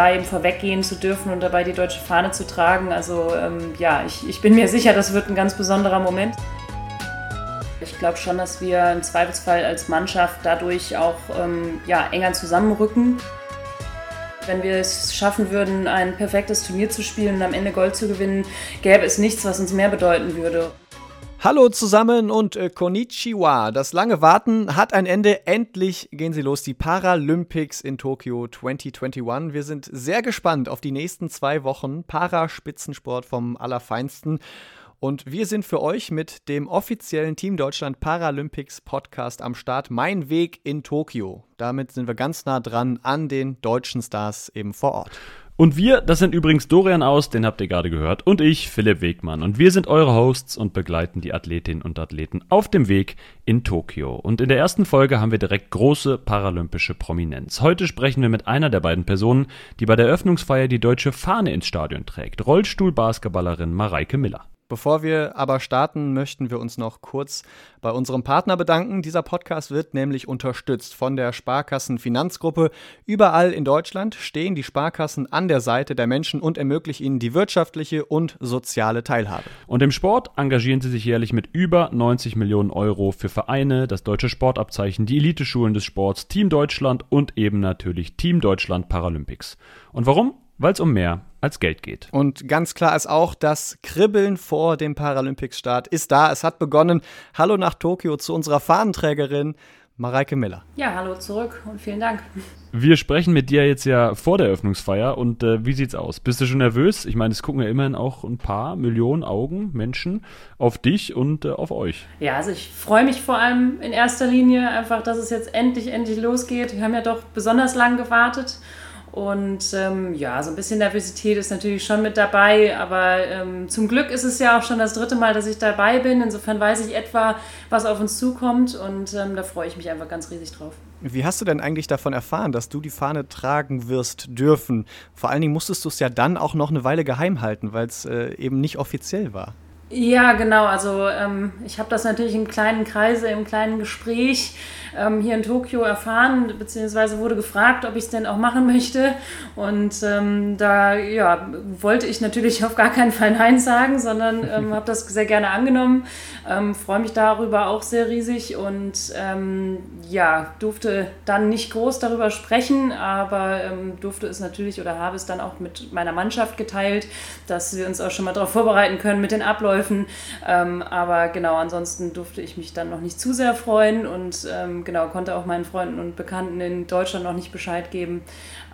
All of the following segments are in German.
da eben vorweggehen zu dürfen und dabei die deutsche Fahne zu tragen. Also ähm, ja, ich, ich bin mir sicher, das wird ein ganz besonderer Moment. Ich glaube schon, dass wir im Zweifelsfall als Mannschaft dadurch auch ähm, ja, enger zusammenrücken. Wenn wir es schaffen würden, ein perfektes Turnier zu spielen und am Ende Gold zu gewinnen, gäbe es nichts, was uns mehr bedeuten würde. Hallo zusammen und äh, Konnichiwa. Das lange Warten hat ein Ende. Endlich gehen sie los, die Paralympics in Tokio 2021. Wir sind sehr gespannt auf die nächsten zwei Wochen Paraspitzensport vom Allerfeinsten. Und wir sind für euch mit dem offiziellen Team Deutschland Paralympics Podcast am Start. Mein Weg in Tokio. Damit sind wir ganz nah dran an den deutschen Stars eben vor Ort. Und wir, das sind übrigens Dorian Aus, den habt ihr gerade gehört, und ich, Philipp Wegmann. Und wir sind eure Hosts und begleiten die Athletinnen und Athleten auf dem Weg in Tokio. Und in der ersten Folge haben wir direkt große paralympische Prominenz. Heute sprechen wir mit einer der beiden Personen, die bei der Eröffnungsfeier die deutsche Fahne ins Stadion trägt. Rollstuhlbasketballerin Mareike Miller. Bevor wir aber starten, möchten wir uns noch kurz bei unserem Partner bedanken. Dieser Podcast wird nämlich unterstützt von der Sparkassen Finanzgruppe. Überall in Deutschland stehen die Sparkassen an der Seite der Menschen und ermöglichen ihnen die wirtschaftliche und soziale Teilhabe. Und im Sport engagieren sie sich jährlich mit über 90 Millionen Euro für Vereine, das deutsche Sportabzeichen, die Eliteschulen des Sports, Team Deutschland und eben natürlich Team Deutschland Paralympics. Und warum? Weil es um mehr als Geld geht. Und ganz klar ist auch, das Kribbeln vor dem Paralympics-Start ist da. Es hat begonnen. Hallo nach Tokio zu unserer Fahnenträgerin Mareike Miller. Ja, hallo zurück und vielen Dank. Wir sprechen mit dir jetzt ja vor der Eröffnungsfeier und äh, wie sieht's aus? Bist du schon nervös? Ich meine, es gucken ja immerhin auch ein paar Millionen Augen, Menschen auf dich und äh, auf euch. Ja, also ich freue mich vor allem in erster Linie einfach, dass es jetzt endlich, endlich losgeht. Wir haben ja doch besonders lang gewartet und ähm, ja, so ein bisschen Nervosität ist natürlich schon mit dabei, aber ähm, zum Glück ist es ja auch schon das dritte Mal, dass ich dabei bin. Insofern weiß ich etwa, was auf uns zukommt und ähm, da freue ich mich einfach ganz riesig drauf. Wie hast du denn eigentlich davon erfahren, dass du die Fahne tragen wirst dürfen? Vor allen Dingen musstest du es ja dann auch noch eine Weile geheim halten, weil es äh, eben nicht offiziell war. Ja, genau. Also ähm, ich habe das natürlich in kleinen Kreise, im kleinen Gespräch ähm, hier in Tokio erfahren, beziehungsweise wurde gefragt, ob ich es denn auch machen möchte. Und ähm, da ja, wollte ich natürlich auf gar keinen Fall Nein sagen, sondern ähm, habe das sehr gerne angenommen. Ähm, Freue mich darüber auch sehr riesig und ähm, ja, durfte dann nicht groß darüber sprechen, aber durfte es natürlich oder habe es dann auch mit meiner Mannschaft geteilt, dass wir uns auch schon mal darauf vorbereiten können mit den Abläufen. Ähm, aber genau, ansonsten durfte ich mich dann noch nicht zu sehr freuen und ähm, genau, konnte auch meinen Freunden und Bekannten in Deutschland noch nicht Bescheid geben.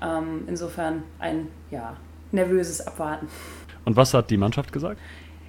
Ähm, insofern ein ja, nervöses Abwarten. Und was hat die Mannschaft gesagt?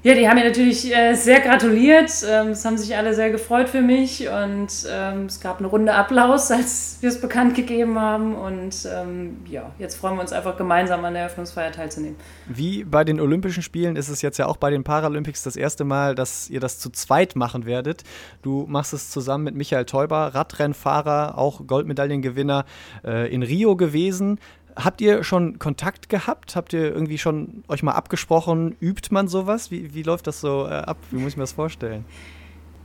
Ja, die haben mir natürlich äh, sehr gratuliert. Ähm, es haben sich alle sehr gefreut für mich und ähm, es gab eine Runde Applaus, als wir es bekannt gegeben haben. Und ähm, ja, jetzt freuen wir uns einfach gemeinsam an der Eröffnungsfeier teilzunehmen. Wie bei den Olympischen Spielen ist es jetzt ja auch bei den Paralympics das erste Mal, dass ihr das zu zweit machen werdet. Du machst es zusammen mit Michael Teuber, Radrennfahrer, auch Goldmedaillengewinner äh, in Rio gewesen. Habt ihr schon Kontakt gehabt? Habt ihr irgendwie schon euch mal abgesprochen? Übt man sowas? Wie, wie läuft das so äh, ab? Wie muss ich mir das vorstellen?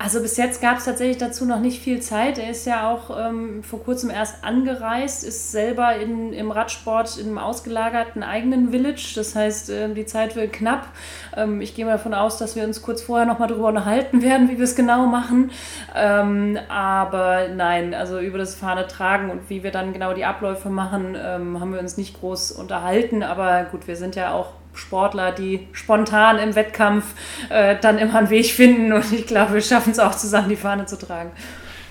Also bis jetzt gab es tatsächlich dazu noch nicht viel Zeit. Er ist ja auch ähm, vor kurzem erst angereist, ist selber in, im Radsport in einem ausgelagerten eigenen Village. Das heißt, äh, die Zeit wird knapp. Ähm, ich gehe mal davon aus, dass wir uns kurz vorher nochmal darüber unterhalten werden, wie wir es genau machen. Ähm, aber nein, also über das Fahne tragen und wie wir dann genau die Abläufe machen, ähm, haben wir uns nicht groß unterhalten. Aber gut, wir sind ja auch Sportler, die spontan im Wettkampf äh, dann immer einen Weg finden und ich glaube, wir schaffen es auch zusammen, die Fahne zu tragen.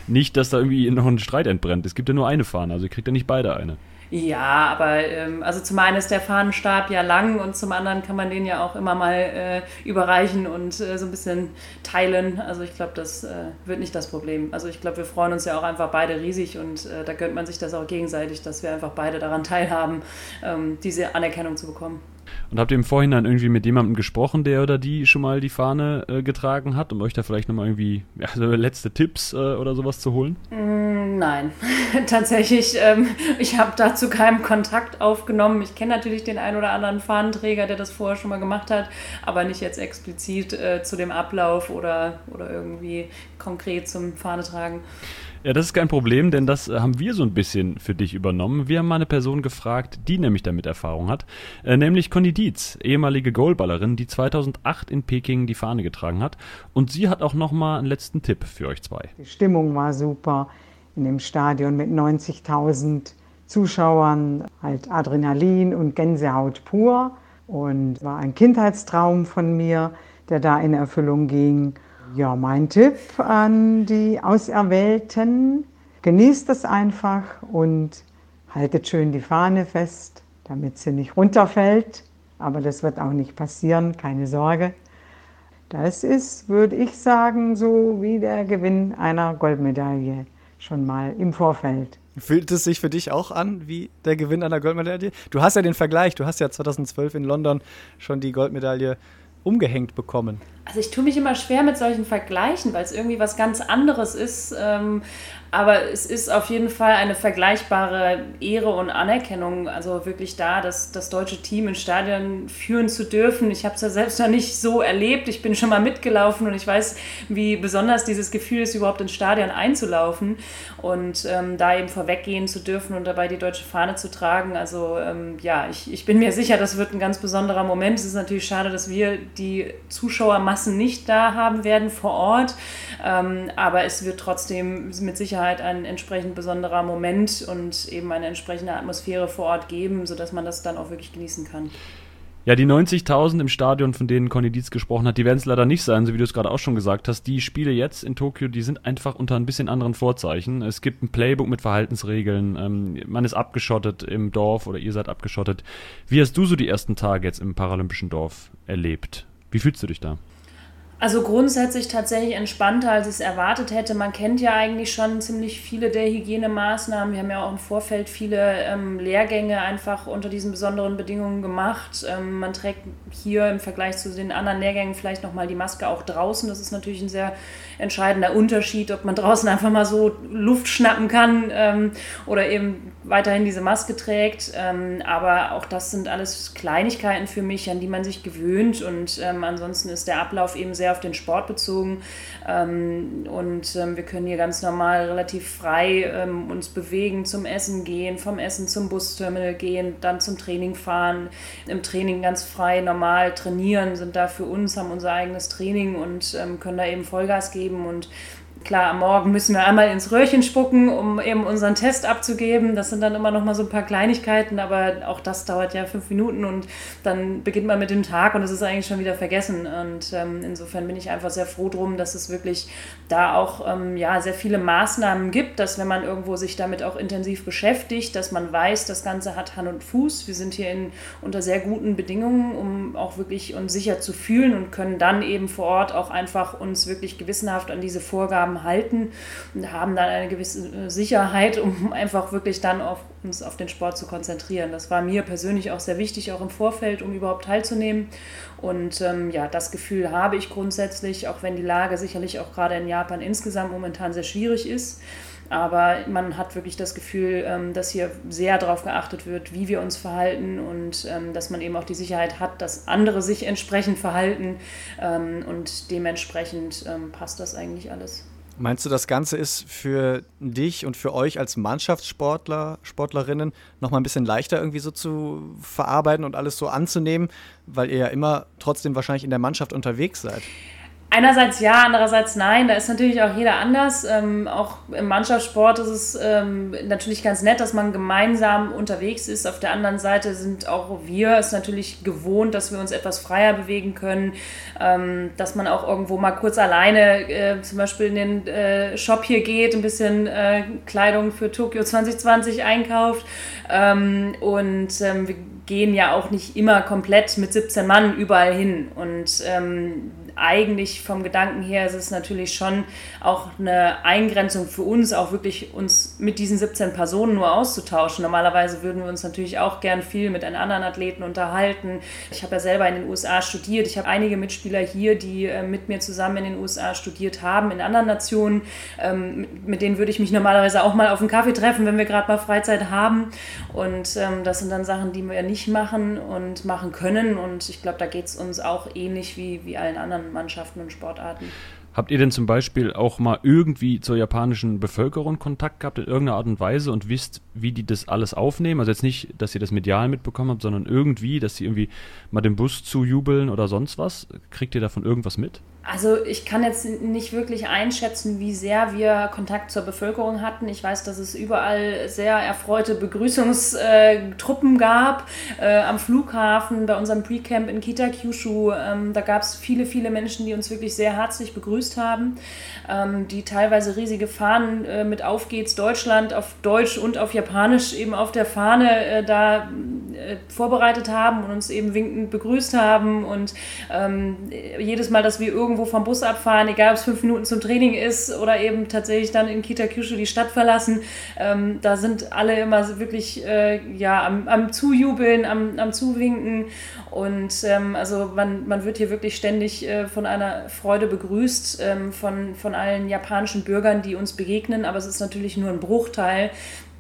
Nicht, dass da irgendwie noch ein Streit entbrennt. Es gibt ja nur eine Fahne, also ihr kriegt ja nicht beide eine. Ja, aber ähm, also zum einen ist der Fahnenstab ja lang und zum anderen kann man den ja auch immer mal äh, überreichen und äh, so ein bisschen teilen. Also ich glaube, das äh, wird nicht das Problem. Also ich glaube, wir freuen uns ja auch einfach beide riesig und äh, da gönnt man sich das auch gegenseitig, dass wir einfach beide daran teilhaben, ähm, diese Anerkennung zu bekommen. Und habt ihr im Vorhinein irgendwie mit jemandem gesprochen, der oder die schon mal die Fahne äh, getragen hat, um euch da vielleicht nochmal irgendwie ja, so letzte Tipps äh, oder sowas zu holen? Mm, nein, tatsächlich. Ähm, ich habe dazu keinen Kontakt aufgenommen. Ich kenne natürlich den einen oder anderen Fahnenträger, der das vorher schon mal gemacht hat, aber nicht jetzt explizit äh, zu dem Ablauf oder, oder irgendwie konkret zum Fahnetragen. Ja, das ist kein Problem, denn das äh, haben wir so ein bisschen für dich übernommen. Wir haben mal eine Person gefragt, die nämlich damit Erfahrung hat, äh, nämlich Conny Dietz, ehemalige Goalballerin, die 2008 in Peking die Fahne getragen hat. Und sie hat auch noch mal einen letzten Tipp für euch zwei. Die Stimmung war super in dem Stadion mit 90.000 Zuschauern, halt Adrenalin und Gänsehaut pur. Und war ein Kindheitstraum von mir, der da in Erfüllung ging. Ja, mein Tipp an die Auserwählten, genießt es einfach und haltet schön die Fahne fest, damit sie nicht runterfällt. Aber das wird auch nicht passieren, keine Sorge. Das ist, würde ich sagen, so wie der Gewinn einer Goldmedaille schon mal im Vorfeld. Fühlt es sich für dich auch an wie der Gewinn einer Goldmedaille? Du hast ja den Vergleich, du hast ja 2012 in London schon die Goldmedaille umgehängt bekommen. Also ich tue mich immer schwer mit solchen Vergleichen, weil es irgendwie was ganz anderes ist. Ähm, aber es ist auf jeden Fall eine vergleichbare Ehre und Anerkennung, also wirklich da, das, das deutsche Team in Stadion führen zu dürfen. Ich habe es ja selbst noch nicht so erlebt. Ich bin schon mal mitgelaufen und ich weiß, wie besonders dieses Gefühl ist, überhaupt ins Stadion einzulaufen und ähm, da eben vorweggehen zu dürfen und dabei die deutsche Fahne zu tragen. Also ähm, ja, ich, ich bin mir sicher, das wird ein ganz besonderer Moment. Es ist natürlich schade, dass wir die Zuschauermassen nicht da haben werden vor Ort, ähm, aber es wird trotzdem mit Sicherheit Sicherheit ein entsprechend besonderer Moment und eben eine entsprechende Atmosphäre vor Ort geben, sodass man das dann auch wirklich genießen kann. Ja, die 90.000 im Stadion, von denen Conny Dietz gesprochen hat, die werden es leider nicht sein, so wie du es gerade auch schon gesagt hast. Die Spiele jetzt in Tokio, die sind einfach unter ein bisschen anderen Vorzeichen. Es gibt ein Playbook mit Verhaltensregeln, ähm, man ist abgeschottet im Dorf oder ihr seid abgeschottet. Wie hast du so die ersten Tage jetzt im paralympischen Dorf erlebt? Wie fühlst du dich da? Also grundsätzlich tatsächlich entspannter, als ich es erwartet hätte. Man kennt ja eigentlich schon ziemlich viele der Hygienemaßnahmen. Wir haben ja auch im Vorfeld viele ähm, Lehrgänge einfach unter diesen besonderen Bedingungen gemacht. Ähm, man trägt hier im Vergleich zu den anderen Lehrgängen vielleicht nochmal die Maske auch draußen. Das ist natürlich ein sehr entscheidender Unterschied, ob man draußen einfach mal so Luft schnappen kann ähm, oder eben weiterhin diese Maske trägt. Ähm, aber auch das sind alles Kleinigkeiten für mich, an die man sich gewöhnt. Und ähm, ansonsten ist der Ablauf eben sehr auf den Sport bezogen. Ähm, und ähm, wir können hier ganz normal relativ frei ähm, uns bewegen, zum Essen gehen, vom Essen zum Busterminal gehen, dann zum Training fahren, im Training ganz frei normal trainieren, sind da für uns, haben unser eigenes Training und können da eben Vollgas geben und Klar, am Morgen müssen wir einmal ins Röhrchen spucken, um eben unseren Test abzugeben. Das sind dann immer noch mal so ein paar Kleinigkeiten, aber auch das dauert ja fünf Minuten und dann beginnt man mit dem Tag und es ist eigentlich schon wieder vergessen. Und ähm, insofern bin ich einfach sehr froh drum, dass es wirklich da auch ähm, ja, sehr viele Maßnahmen gibt, dass wenn man irgendwo sich damit auch intensiv beschäftigt, dass man weiß, das Ganze hat Hand und Fuß. Wir sind hier in, unter sehr guten Bedingungen, um auch wirklich uns sicher zu fühlen und können dann eben vor Ort auch einfach uns wirklich gewissenhaft an diese Vorgaben Aufgaben halten und haben dann eine gewisse äh, Sicherheit, um einfach wirklich dann auf uns auf den Sport zu konzentrieren. Das war mir persönlich auch sehr wichtig, auch im Vorfeld, um überhaupt teilzunehmen. Und ähm, ja, das Gefühl habe ich grundsätzlich, auch wenn die Lage sicherlich auch gerade in Japan insgesamt momentan sehr schwierig ist. Aber man hat wirklich das Gefühl, ähm, dass hier sehr darauf geachtet wird, wie wir uns verhalten und ähm, dass man eben auch die Sicherheit hat, dass andere sich entsprechend verhalten. Ähm, und dementsprechend passt das eigentlich alles. Meinst du, das Ganze ist für dich und für euch als Mannschaftssportler, Sportlerinnen noch mal ein bisschen leichter irgendwie so zu verarbeiten und alles so anzunehmen, weil ihr ja immer trotzdem wahrscheinlich in der Mannschaft unterwegs seid? Einerseits ja, andererseits nein. Da ist natürlich auch jeder anders. Ähm, auch im Mannschaftssport ist es ähm, natürlich ganz nett, dass man gemeinsam unterwegs ist. Auf der anderen Seite sind auch wir es natürlich gewohnt, dass wir uns etwas freier bewegen können, ähm, dass man auch irgendwo mal kurz alleine äh, zum Beispiel in den äh, Shop hier geht, ein bisschen äh, Kleidung für Tokio 2020 einkauft. Ähm, und ähm, wir gehen ja auch nicht immer komplett mit 17 Mann überall hin. Und ähm, eigentlich vom Gedanken her ist es natürlich schon auch eine Eingrenzung für uns, auch wirklich uns mit diesen 17 Personen nur auszutauschen. Normalerweise würden wir uns natürlich auch gern viel mit einem anderen Athleten unterhalten. Ich habe ja selber in den USA studiert. Ich habe einige Mitspieler hier, die äh, mit mir zusammen in den USA studiert haben, in anderen Nationen. Ähm, mit denen würde ich mich normalerweise auch mal auf einen Kaffee treffen, wenn wir gerade mal Freizeit haben. Und ähm, das sind dann Sachen, die wir nicht machen und machen können. Und ich glaube, da geht es uns auch ähnlich wie, wie allen anderen Mannschaften und Sportarten. Habt ihr denn zum Beispiel auch mal irgendwie zur japanischen Bevölkerung Kontakt gehabt in irgendeiner Art und Weise und wisst, wie die das alles aufnehmen? Also jetzt nicht, dass ihr das medial mitbekommen habt, sondern irgendwie, dass sie irgendwie mal dem Bus zujubeln oder sonst was? Kriegt ihr davon irgendwas mit? Also ich kann jetzt nicht wirklich einschätzen, wie sehr wir Kontakt zur Bevölkerung hatten. Ich weiß, dass es überall sehr erfreute Begrüßungstruppen gab. Äh, am Flughafen, bei unserem Pre-Camp in Kita-Kyushu, ähm, da gab es viele, viele Menschen, die uns wirklich sehr herzlich begrüßt haben, ähm, die teilweise riesige Fahnen äh, mit Auf geht's Deutschland auf Deutsch und auf Japanisch eben auf der Fahne äh, da äh, vorbereitet haben und uns eben winkend begrüßt haben. Und ähm, jedes Mal, dass wir irgendwo irgendwo vom Bus abfahren, egal ob es fünf Minuten zum Training ist oder eben tatsächlich dann in Kita-Kyushu die Stadt verlassen. Ähm, da sind alle immer wirklich äh, ja, am, am Zujubeln, am, am Zuwinken. Und ähm, also man, man wird hier wirklich ständig äh, von einer Freude begrüßt, ähm, von, von allen japanischen Bürgern, die uns begegnen. Aber es ist natürlich nur ein Bruchteil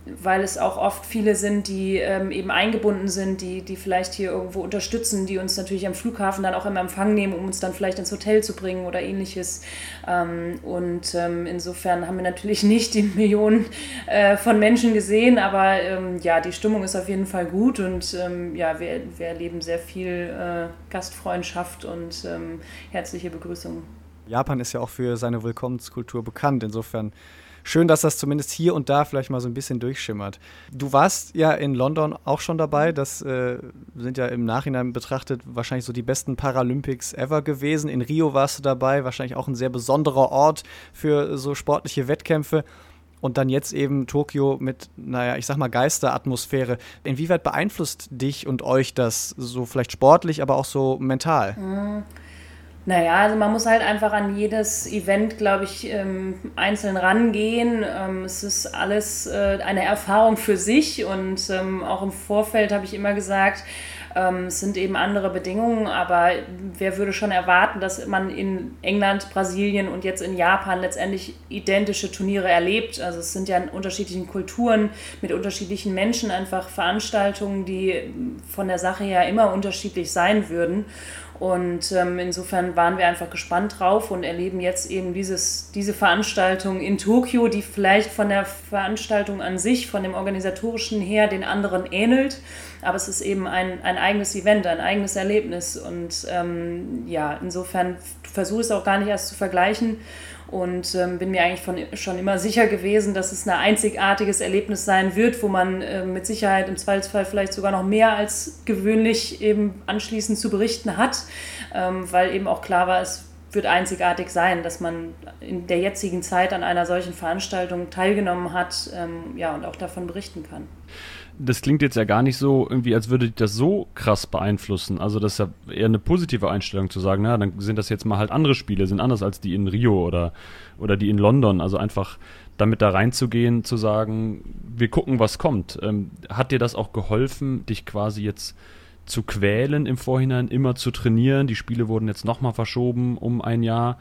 weil es auch oft viele sind, die ähm, eben eingebunden sind, die, die vielleicht hier irgendwo unterstützen, die uns natürlich am Flughafen dann auch im Empfang nehmen, um uns dann vielleicht ins Hotel zu bringen oder ähnliches. Ähm, und ähm, insofern haben wir natürlich nicht die Millionen äh, von Menschen gesehen, aber ähm, ja, die Stimmung ist auf jeden Fall gut und ähm, ja, wir, wir erleben sehr viel äh, Gastfreundschaft und ähm, herzliche Begrüßungen. Japan ist ja auch für seine Willkommenskultur bekannt. Insofern schön, dass das zumindest hier und da vielleicht mal so ein bisschen durchschimmert. Du warst ja in London auch schon dabei. Das äh, sind ja im Nachhinein betrachtet wahrscheinlich so die besten Paralympics ever gewesen. In Rio warst du dabei, wahrscheinlich auch ein sehr besonderer Ort für so sportliche Wettkämpfe. Und dann jetzt eben Tokio mit, naja, ich sag mal Geisteratmosphäre. Inwieweit beeinflusst dich und euch das so vielleicht sportlich, aber auch so mental? Mhm. Naja, also man muss halt einfach an jedes Event, glaube ich, ähm, einzeln rangehen. Ähm, es ist alles äh, eine Erfahrung für sich und ähm, auch im Vorfeld habe ich immer gesagt, ähm, es sind eben andere Bedingungen, aber wer würde schon erwarten, dass man in England, Brasilien und jetzt in Japan letztendlich identische Turniere erlebt? Also es sind ja in unterschiedlichen Kulturen mit unterschiedlichen Menschen einfach Veranstaltungen, die von der Sache her immer unterschiedlich sein würden. Und ähm, insofern waren wir einfach gespannt drauf und erleben jetzt eben dieses, diese Veranstaltung in Tokio, die vielleicht von der Veranstaltung an sich, von dem organisatorischen her den anderen ähnelt. Aber es ist eben ein, ein eigenes Event, ein eigenes Erlebnis. Und ähm, ja, insofern versuche ich es auch gar nicht erst zu vergleichen und ähm, bin mir eigentlich von, schon immer sicher gewesen, dass es ein einzigartiges Erlebnis sein wird, wo man äh, mit Sicherheit im Zweifelsfall vielleicht sogar noch mehr als gewöhnlich eben anschließend zu berichten hat, ähm, weil eben auch klar war, es wird einzigartig sein, dass man in der jetzigen Zeit an einer solchen Veranstaltung teilgenommen hat ähm, ja, und auch davon berichten kann das klingt jetzt ja gar nicht so irgendwie, als würde das so krass beeinflussen. Also das ist ja eher eine positive Einstellung zu sagen, na, dann sind das jetzt mal halt andere Spiele, sind anders als die in Rio oder, oder die in London. Also einfach damit da reinzugehen, zu sagen, wir gucken, was kommt. Ähm, hat dir das auch geholfen, dich quasi jetzt zu quälen im Vorhinein, immer zu trainieren? Die Spiele wurden jetzt nochmal verschoben um ein Jahr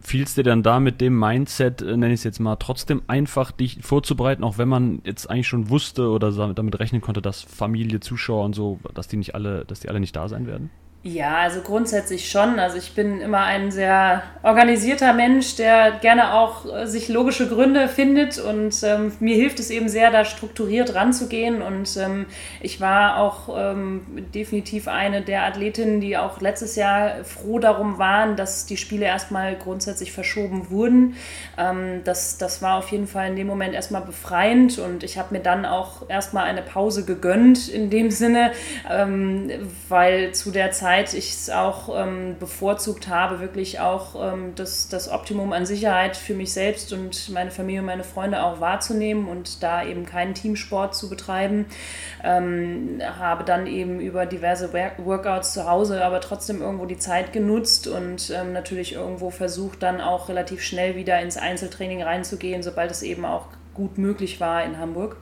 fiel es dir dann da mit dem Mindset, äh, nenne ich es jetzt mal, trotzdem einfach dich vorzubereiten, auch wenn man jetzt eigentlich schon wusste oder damit rechnen konnte, dass Familie, Zuschauer und so, dass die nicht alle, dass die alle nicht da sein werden? Ja, also grundsätzlich schon. Also ich bin immer ein sehr organisierter Mensch, der gerne auch äh, sich logische Gründe findet und ähm, mir hilft es eben sehr, da strukturiert ranzugehen. Und ähm, ich war auch ähm, definitiv eine der Athletinnen, die auch letztes Jahr froh darum waren, dass die Spiele erstmal grundsätzlich verschoben wurden. Ähm, das, das war auf jeden Fall in dem Moment erstmal befreiend und ich habe mir dann auch erstmal eine Pause gegönnt in dem Sinne, ähm, weil zu der Zeit Zeit ich es auch ähm, bevorzugt habe, wirklich auch ähm, das, das Optimum an Sicherheit für mich selbst und meine Familie und meine Freunde auch wahrzunehmen und da eben keinen Teamsport zu betreiben. Ähm, habe dann eben über diverse Workouts zu Hause aber trotzdem irgendwo die Zeit genutzt und ähm, natürlich irgendwo versucht dann auch relativ schnell wieder ins Einzeltraining reinzugehen, sobald es eben auch gut möglich war in Hamburg.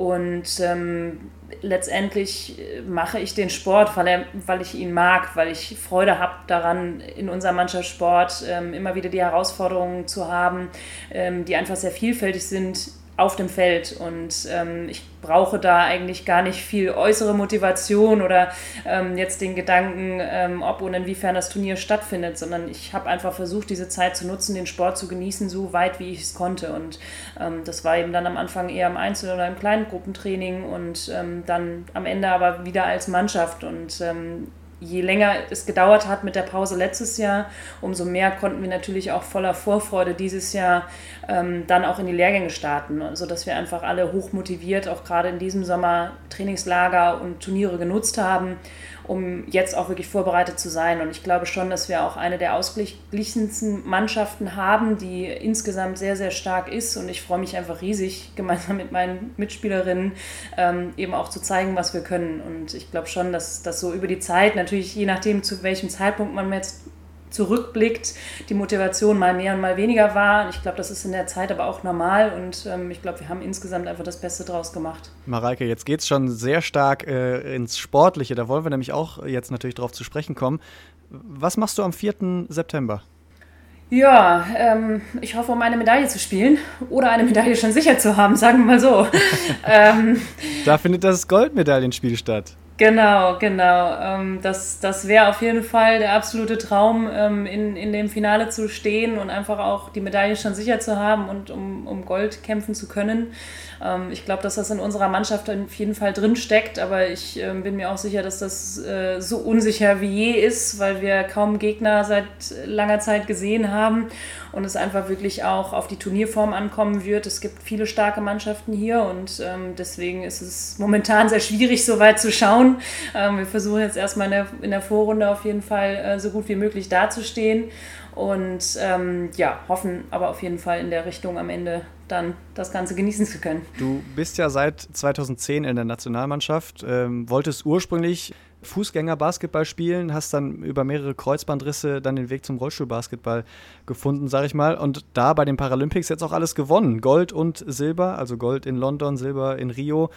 Und ähm, letztendlich äh, mache ich den Sport, weil, er, weil ich ihn mag, weil ich Freude habe daran, in unserem Mannschaftssport ähm, immer wieder die Herausforderungen zu haben, ähm, die einfach sehr vielfältig sind, auf dem Feld. Und ähm, ich brauche da eigentlich gar nicht viel äußere Motivation oder ähm, jetzt den Gedanken, ähm, ob und inwiefern das Turnier stattfindet, sondern ich habe einfach versucht, diese Zeit zu nutzen, den Sport zu genießen, so weit wie ich es konnte. Und ähm, das war eben dann am Anfang eher im Einzel- oder im kleinen Gruppentraining und ähm, dann am Ende aber wieder als Mannschaft. Und ähm, je länger es gedauert hat mit der Pause letztes Jahr, umso mehr konnten wir natürlich auch voller Vorfreude dieses Jahr ähm, dann auch in die Lehrgänge starten, sodass wir einfach alle hoch motiviert auch gerade in diesem Sommer Trainingslager und Turniere genutzt haben um jetzt auch wirklich vorbereitet zu sein. Und ich glaube schon, dass wir auch eine der ausgeglichensten Mannschaften haben, die insgesamt sehr, sehr stark ist. Und ich freue mich einfach riesig, gemeinsam mit meinen Mitspielerinnen ähm, eben auch zu zeigen, was wir können. Und ich glaube schon, dass das so über die Zeit, natürlich je nachdem, zu welchem Zeitpunkt man jetzt zurückblickt, die Motivation mal mehr und mal weniger war. Ich glaube, das ist in der Zeit aber auch normal und ähm, ich glaube, wir haben insgesamt einfach das Beste draus gemacht. Mareike, jetzt geht es schon sehr stark äh, ins Sportliche. Da wollen wir nämlich auch jetzt natürlich drauf zu sprechen kommen. Was machst du am 4. September? Ja, ähm, ich hoffe, um eine Medaille zu spielen oder eine Medaille schon sicher zu haben, sagen wir mal so. ähm, da findet das Goldmedaillenspiel statt. Genau, genau. Ähm, das das wäre auf jeden Fall der absolute Traum, ähm, in, in dem Finale zu stehen und einfach auch die Medaille schon sicher zu haben und um, um Gold kämpfen zu können. Ähm, ich glaube, dass das in unserer Mannschaft auf jeden Fall drin steckt, aber ich ähm, bin mir auch sicher, dass das äh, so unsicher wie je ist, weil wir kaum Gegner seit langer Zeit gesehen haben und es einfach wirklich auch auf die Turnierform ankommen wird. Es gibt viele starke Mannschaften hier und ähm, deswegen ist es momentan sehr schwierig, so weit zu schauen. Ähm, wir versuchen jetzt erstmal in der, in der Vorrunde auf jeden Fall äh, so gut wie möglich dazustehen und ähm, ja, hoffen aber auf jeden Fall in der Richtung am Ende dann das Ganze genießen zu können. Du bist ja seit 2010 in der Nationalmannschaft, ähm, wolltest ursprünglich Fußgänger-Basketball spielen, hast dann über mehrere Kreuzbandrisse dann den Weg zum Rollstuhlbasketball gefunden, sag ich mal. Und da bei den Paralympics jetzt auch alles gewonnen. Gold und Silber, also Gold in London, Silber in Rio.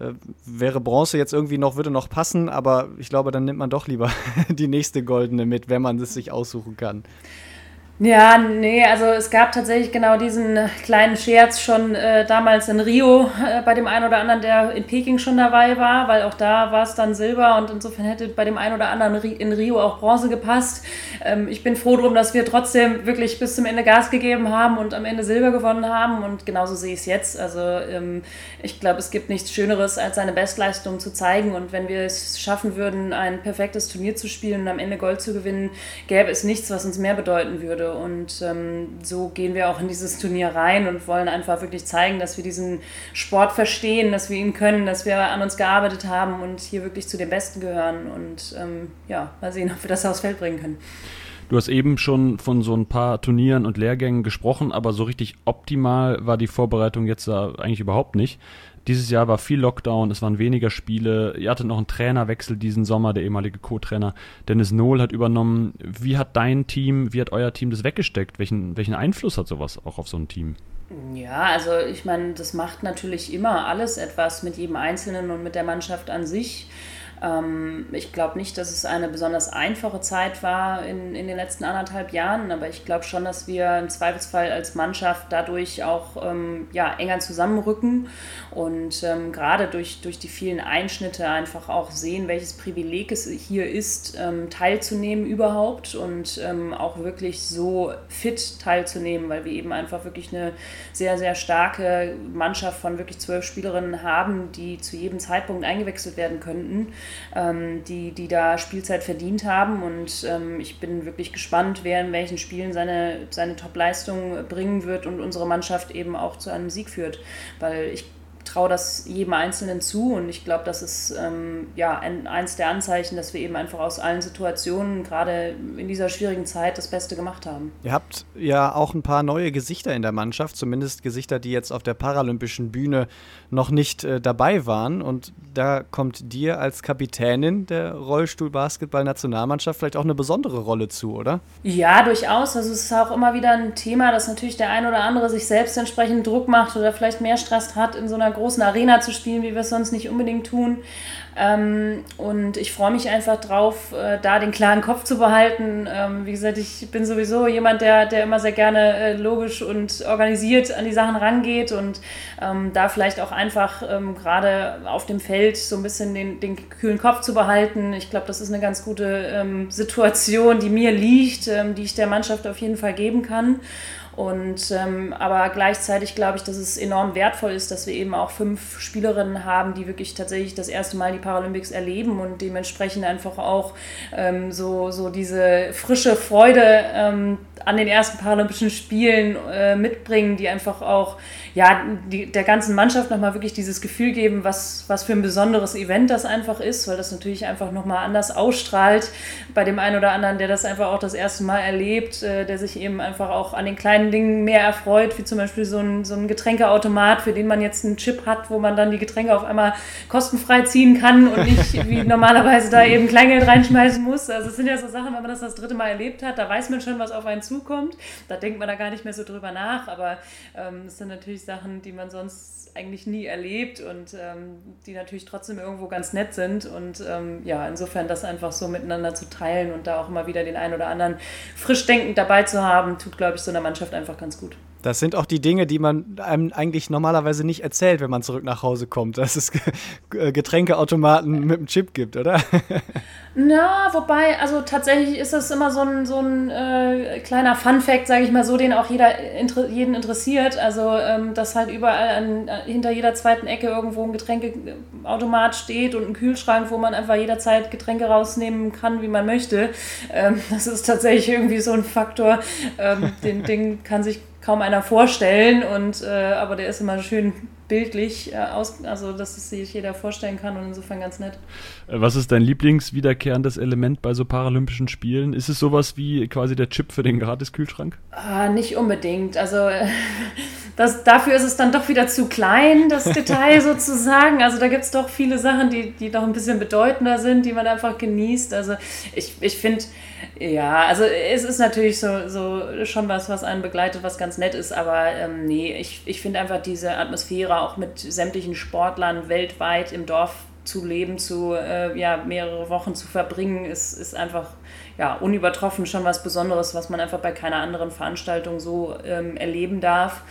Äh, wäre Bronze jetzt irgendwie noch, würde noch passen, aber ich glaube, dann nimmt man doch lieber die nächste goldene mit, wenn man es sich aussuchen kann. Ja, nee, also es gab tatsächlich genau diesen kleinen Scherz schon äh, damals in Rio äh, bei dem einen oder anderen, der in Peking schon dabei war, weil auch da war es dann Silber und insofern hätte bei dem einen oder anderen in Rio auch Bronze gepasst. Ähm, ich bin froh drum, dass wir trotzdem wirklich bis zum Ende Gas gegeben haben und am Ende Silber gewonnen haben und genauso sehe ich es jetzt. Also ähm, ich glaube, es gibt nichts Schöneres, als seine Bestleistung zu zeigen und wenn wir es schaffen würden, ein perfektes Turnier zu spielen und am Ende Gold zu gewinnen, gäbe es nichts, was uns mehr bedeuten würde. Und ähm, so gehen wir auch in dieses Turnier rein und wollen einfach wirklich zeigen, dass wir diesen Sport verstehen, dass wir ihn können, dass wir an uns gearbeitet haben und hier wirklich zu den Besten gehören. Und ähm, ja, mal sehen, ob wir das aufs Feld bringen können. Du hast eben schon von so ein paar Turnieren und Lehrgängen gesprochen, aber so richtig optimal war die Vorbereitung jetzt da eigentlich überhaupt nicht. Dieses Jahr war viel Lockdown, es waren weniger Spiele. Ihr hattet noch einen Trainerwechsel diesen Sommer, der ehemalige Co-Trainer Dennis Nohl hat übernommen. Wie hat dein Team, wie hat euer Team das weggesteckt? Welchen, welchen Einfluss hat sowas auch auf so ein Team? Ja, also ich meine, das macht natürlich immer alles etwas mit jedem Einzelnen und mit der Mannschaft an sich. Ähm, ich glaube nicht, dass es eine besonders einfache Zeit war in, in den letzten anderthalb Jahren, aber ich glaube schon, dass wir im Zweifelsfall als Mannschaft dadurch auch ähm, ja, enger zusammenrücken und ähm, gerade durch, durch die vielen Einschnitte einfach auch sehen, welches Privileg es hier ist, ähm, teilzunehmen überhaupt und ähm, auch wirklich so fit teilzunehmen, weil wir eben einfach wirklich eine sehr, sehr starke Mannschaft von wirklich zwölf Spielerinnen haben, die zu jedem Zeitpunkt eingewechselt werden könnten ähm, die, die da Spielzeit verdient haben. Und ähm, ich bin wirklich gespannt, wer in welchen Spielen seine, seine Top-Leistung bringen wird und unsere Mannschaft eben auch zu einem Sieg führt. Weil ich traue das jedem Einzelnen zu und ich glaube, das ist ähm, ja ein, eins der Anzeichen, dass wir eben einfach aus allen Situationen, gerade in dieser schwierigen Zeit, das Beste gemacht haben. Ihr habt ja auch ein paar neue Gesichter in der Mannschaft, zumindest Gesichter, die jetzt auf der paralympischen Bühne noch nicht äh, dabei waren. Und da kommt dir als Kapitänin der Rollstuhl-Basketball-Nationalmannschaft vielleicht auch eine besondere Rolle zu, oder? Ja, durchaus. Also es ist auch immer wieder ein Thema, dass natürlich der ein oder andere sich selbst entsprechend Druck macht oder vielleicht mehr Stress hat in so einer großen Arena zu spielen, wie wir es sonst nicht unbedingt tun. Ähm, und ich freue mich einfach drauf, äh, da den klaren Kopf zu behalten. Ähm, wie gesagt, ich bin sowieso jemand, der, der immer sehr gerne äh, logisch und organisiert an die Sachen rangeht und ähm, da vielleicht auch einfach ähm, gerade auf dem Feld so ein bisschen den, den kühlen Kopf zu behalten. Ich glaube, das ist eine ganz gute ähm, Situation, die mir liegt, ähm, die ich der Mannschaft auf jeden Fall geben kann. Und ähm, aber gleichzeitig glaube ich, dass es enorm wertvoll ist, dass wir eben auch fünf Spielerinnen haben, die wirklich tatsächlich das erste Mal die Paralympics erleben und dementsprechend einfach auch ähm, so, so diese frische Freude ähm, an den ersten Paralympischen Spielen äh, mitbringen, die einfach auch ja, die, der ganzen Mannschaft nochmal wirklich dieses Gefühl geben, was, was für ein besonderes Event das einfach ist, weil das natürlich einfach nochmal anders ausstrahlt bei dem einen oder anderen, der das einfach auch das erste Mal erlebt, äh, der sich eben einfach auch an den kleinen Dingen mehr erfreut, wie zum Beispiel so ein, so ein Getränkeautomat, für den man jetzt einen Chip hat, wo man dann die Getränke auf einmal kostenfrei ziehen kann und nicht wie normalerweise da eben Kleingeld reinschmeißen muss. Also es sind ja so Sachen, wenn man das das dritte Mal erlebt hat, da weiß man schon, was auf einen zukommt. Da denkt man da gar nicht mehr so drüber nach, aber ähm, es sind natürlich Sachen, die man sonst eigentlich nie erlebt und ähm, die natürlich trotzdem irgendwo ganz nett sind. Und ähm, ja, insofern das einfach so miteinander zu teilen und da auch immer wieder den einen oder anderen frisch denkend dabei zu haben, tut, glaube ich, so einer Mannschaft einfach ganz gut. Das sind auch die Dinge, die man einem eigentlich normalerweise nicht erzählt, wenn man zurück nach Hause kommt, dass es Getränkeautomaten mit einem Chip gibt, oder? Na, wobei, also tatsächlich ist das immer so ein, so ein äh, kleiner Fun-Fact, sage ich mal so, den auch jeder inter jeden interessiert. Also, ähm, dass halt überall an, hinter jeder zweiten Ecke irgendwo ein Getränkeautomat steht und ein Kühlschrank, wo man einfach jederzeit Getränke rausnehmen kann, wie man möchte. Ähm, das ist tatsächlich irgendwie so ein Faktor, ähm, den, den kann sich kaum einer vorstellen. Und, äh, aber der ist immer schön bildlich äh, aus, also dass es sich jeder vorstellen kann und insofern ganz nett. Äh, was ist dein Lieblingswiederkehrendes Element bei so Paralympischen Spielen? Ist es sowas wie quasi der Chip für den Gratiskühlschrank? Ah, nicht unbedingt. Also das, dafür ist es dann doch wieder zu klein, das Detail sozusagen. Also da gibt es doch viele Sachen, die, die doch ein bisschen bedeutender sind, die man einfach genießt. Also ich, ich finde ja, also es ist natürlich so, so schon was, was einen begleitet, was ganz nett ist, aber ähm, nee, ich, ich finde einfach diese Atmosphäre auch mit sämtlichen Sportlern weltweit im Dorf zu leben, zu äh, ja, mehrere Wochen zu verbringen, ist, ist einfach ja, unübertroffen schon was Besonderes, was man einfach bei keiner anderen Veranstaltung so ähm, erleben darf.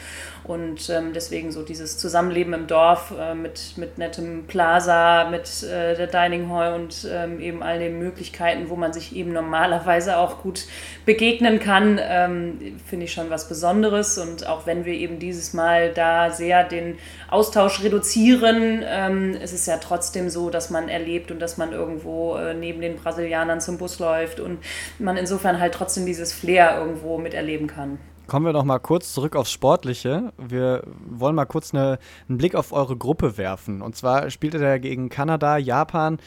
Und ähm, deswegen so dieses Zusammenleben im Dorf äh, mit, mit nettem Plaza, mit äh, der Dining Hall und ähm, eben all den Möglichkeiten, wo man sich eben normalerweise auch gut begegnen kann, ähm, finde ich schon was Besonderes. Und auch wenn wir eben dieses Mal da sehr den Austausch reduzieren, ähm, ist es ja trotzdem so, dass man erlebt und dass man irgendwo äh, neben den Brasilianern zum Bus läuft und man insofern halt trotzdem dieses Flair irgendwo miterleben kann. Kommen wir noch mal kurz zurück aufs Sportliche. Wir wollen mal kurz eine, einen Blick auf eure Gruppe werfen. Und zwar spielt ihr da gegen Kanada, Japan,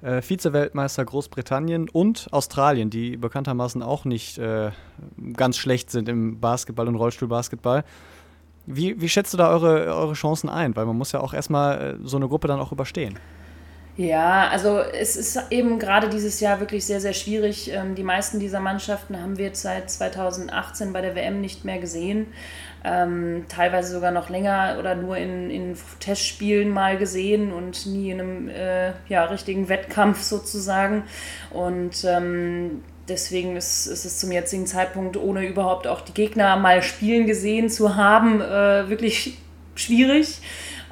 äh, Vize-Weltmeister Großbritannien und Australien, die bekanntermaßen auch nicht äh, ganz schlecht sind im Basketball und Rollstuhlbasketball. Wie, wie schätzt du da eure, eure Chancen ein? Weil man muss ja auch erstmal äh, so eine Gruppe dann auch überstehen. Ja, also es ist eben gerade dieses Jahr wirklich sehr, sehr schwierig. Ähm, die meisten dieser Mannschaften haben wir seit 2018 bei der WM nicht mehr gesehen. Ähm, teilweise sogar noch länger oder nur in, in Testspielen mal gesehen und nie in einem äh, ja, richtigen Wettkampf sozusagen. Und ähm, deswegen ist, ist, es zum jetzigen Zeitpunkt, ohne überhaupt auch die Gegner mal spielen gesehen zu haben, äh, wirklich schwierig.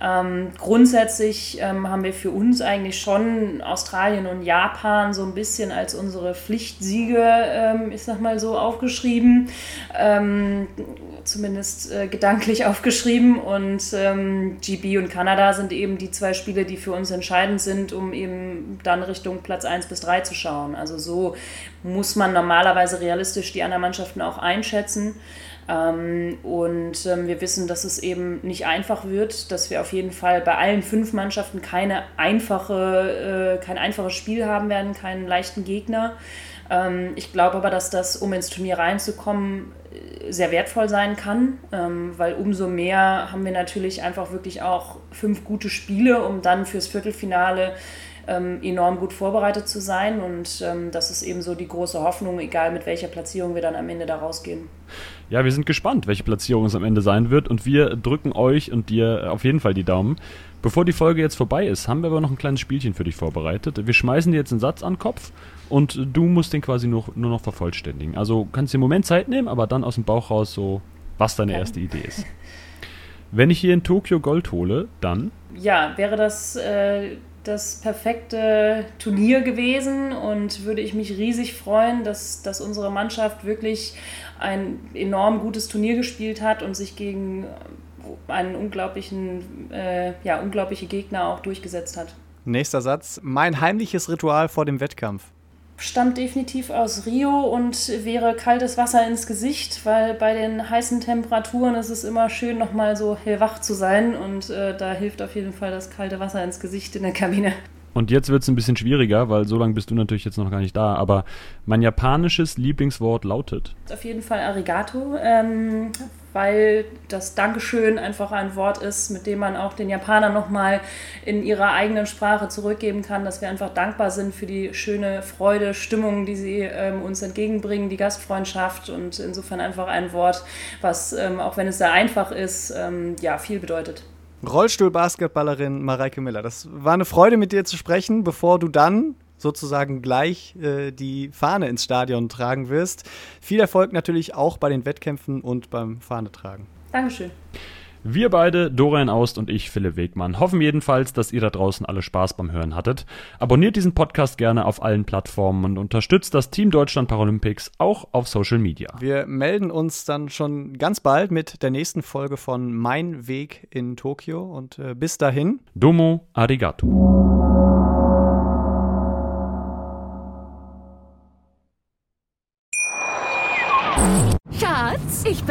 Ähm, grundsätzlich ähm, haben wir für uns eigentlich schon Australien und Japan so ein bisschen als unsere Pflichtsiege, ähm, ich sag mal so, aufgeschrieben. Ähm, zumindest äh, gedanklich aufgeschrieben. Und ähm, GB und Kanada sind eben die zwei Spiele, die für uns entscheidend sind, um eben dann Richtung Platz 1 bis 3 zu schauen. Also so muss man normalerweise realistisch die anderen Mannschaften auch einschätzen. Ähm, und ähm, wir wissen, dass es eben nicht einfach wird, dass wir auf jeden Fall bei allen fünf Mannschaften keine einfache, äh, kein einfaches Spiel haben werden, keinen leichten Gegner. Ähm, ich glaube aber, dass das, um ins Turnier reinzukommen, äh, sehr wertvoll sein kann, ähm, weil umso mehr haben wir natürlich einfach wirklich auch fünf gute Spiele, um dann fürs Viertelfinale enorm gut vorbereitet zu sein. Und ähm, das ist eben so die große Hoffnung, egal mit welcher Platzierung wir dann am Ende da rausgehen. Ja, wir sind gespannt, welche Platzierung es am Ende sein wird. Und wir drücken euch und dir auf jeden Fall die Daumen. Bevor die Folge jetzt vorbei ist, haben wir aber noch ein kleines Spielchen für dich vorbereitet. Wir schmeißen dir jetzt einen Satz an den Kopf und du musst den quasi nur, nur noch vervollständigen. Also kannst dir einen Moment Zeit nehmen, aber dann aus dem Bauch raus so, was deine erste Idee ist. Wenn ich hier in Tokio Gold hole, dann? Ja, wäre das äh, das perfekte Turnier gewesen und würde ich mich riesig freuen, dass, dass unsere Mannschaft wirklich ein enorm gutes Turnier gespielt hat und sich gegen einen unglaublichen, äh, ja, unglaubliche Gegner auch durchgesetzt hat. Nächster Satz. Mein heimliches Ritual vor dem Wettkampf. Stammt definitiv aus Rio und wäre kaltes Wasser ins Gesicht, weil bei den heißen Temperaturen ist es immer schön, nochmal so hellwach zu sein und äh, da hilft auf jeden Fall das kalte Wasser ins Gesicht in der Kabine. Und jetzt wird es ein bisschen schwieriger, weil so lange bist du natürlich jetzt noch gar nicht da. Aber mein japanisches Lieblingswort lautet. Auf jeden Fall Arigato, ähm, weil das Dankeschön einfach ein Wort ist, mit dem man auch den Japanern nochmal in ihrer eigenen Sprache zurückgeben kann, dass wir einfach dankbar sind für die schöne Freude, Stimmung, die sie ähm, uns entgegenbringen, die Gastfreundschaft und insofern einfach ein Wort, was, ähm, auch wenn es sehr einfach ist, ähm, ja, viel bedeutet. Rollstuhlbasketballerin Mareike Miller. Das war eine Freude, mit dir zu sprechen, bevor du dann sozusagen gleich äh, die Fahne ins Stadion tragen wirst. Viel Erfolg natürlich auch bei den Wettkämpfen und beim Fahnetragen. Dankeschön. Wir beide, Dorian Aust und ich, Philipp Wegmann, hoffen jedenfalls, dass ihr da draußen alle Spaß beim Hören hattet. Abonniert diesen Podcast gerne auf allen Plattformen und unterstützt das Team Deutschland Paralympics auch auf Social Media. Wir melden uns dann schon ganz bald mit der nächsten Folge von Mein Weg in Tokio und äh, bis dahin. Domo arigato.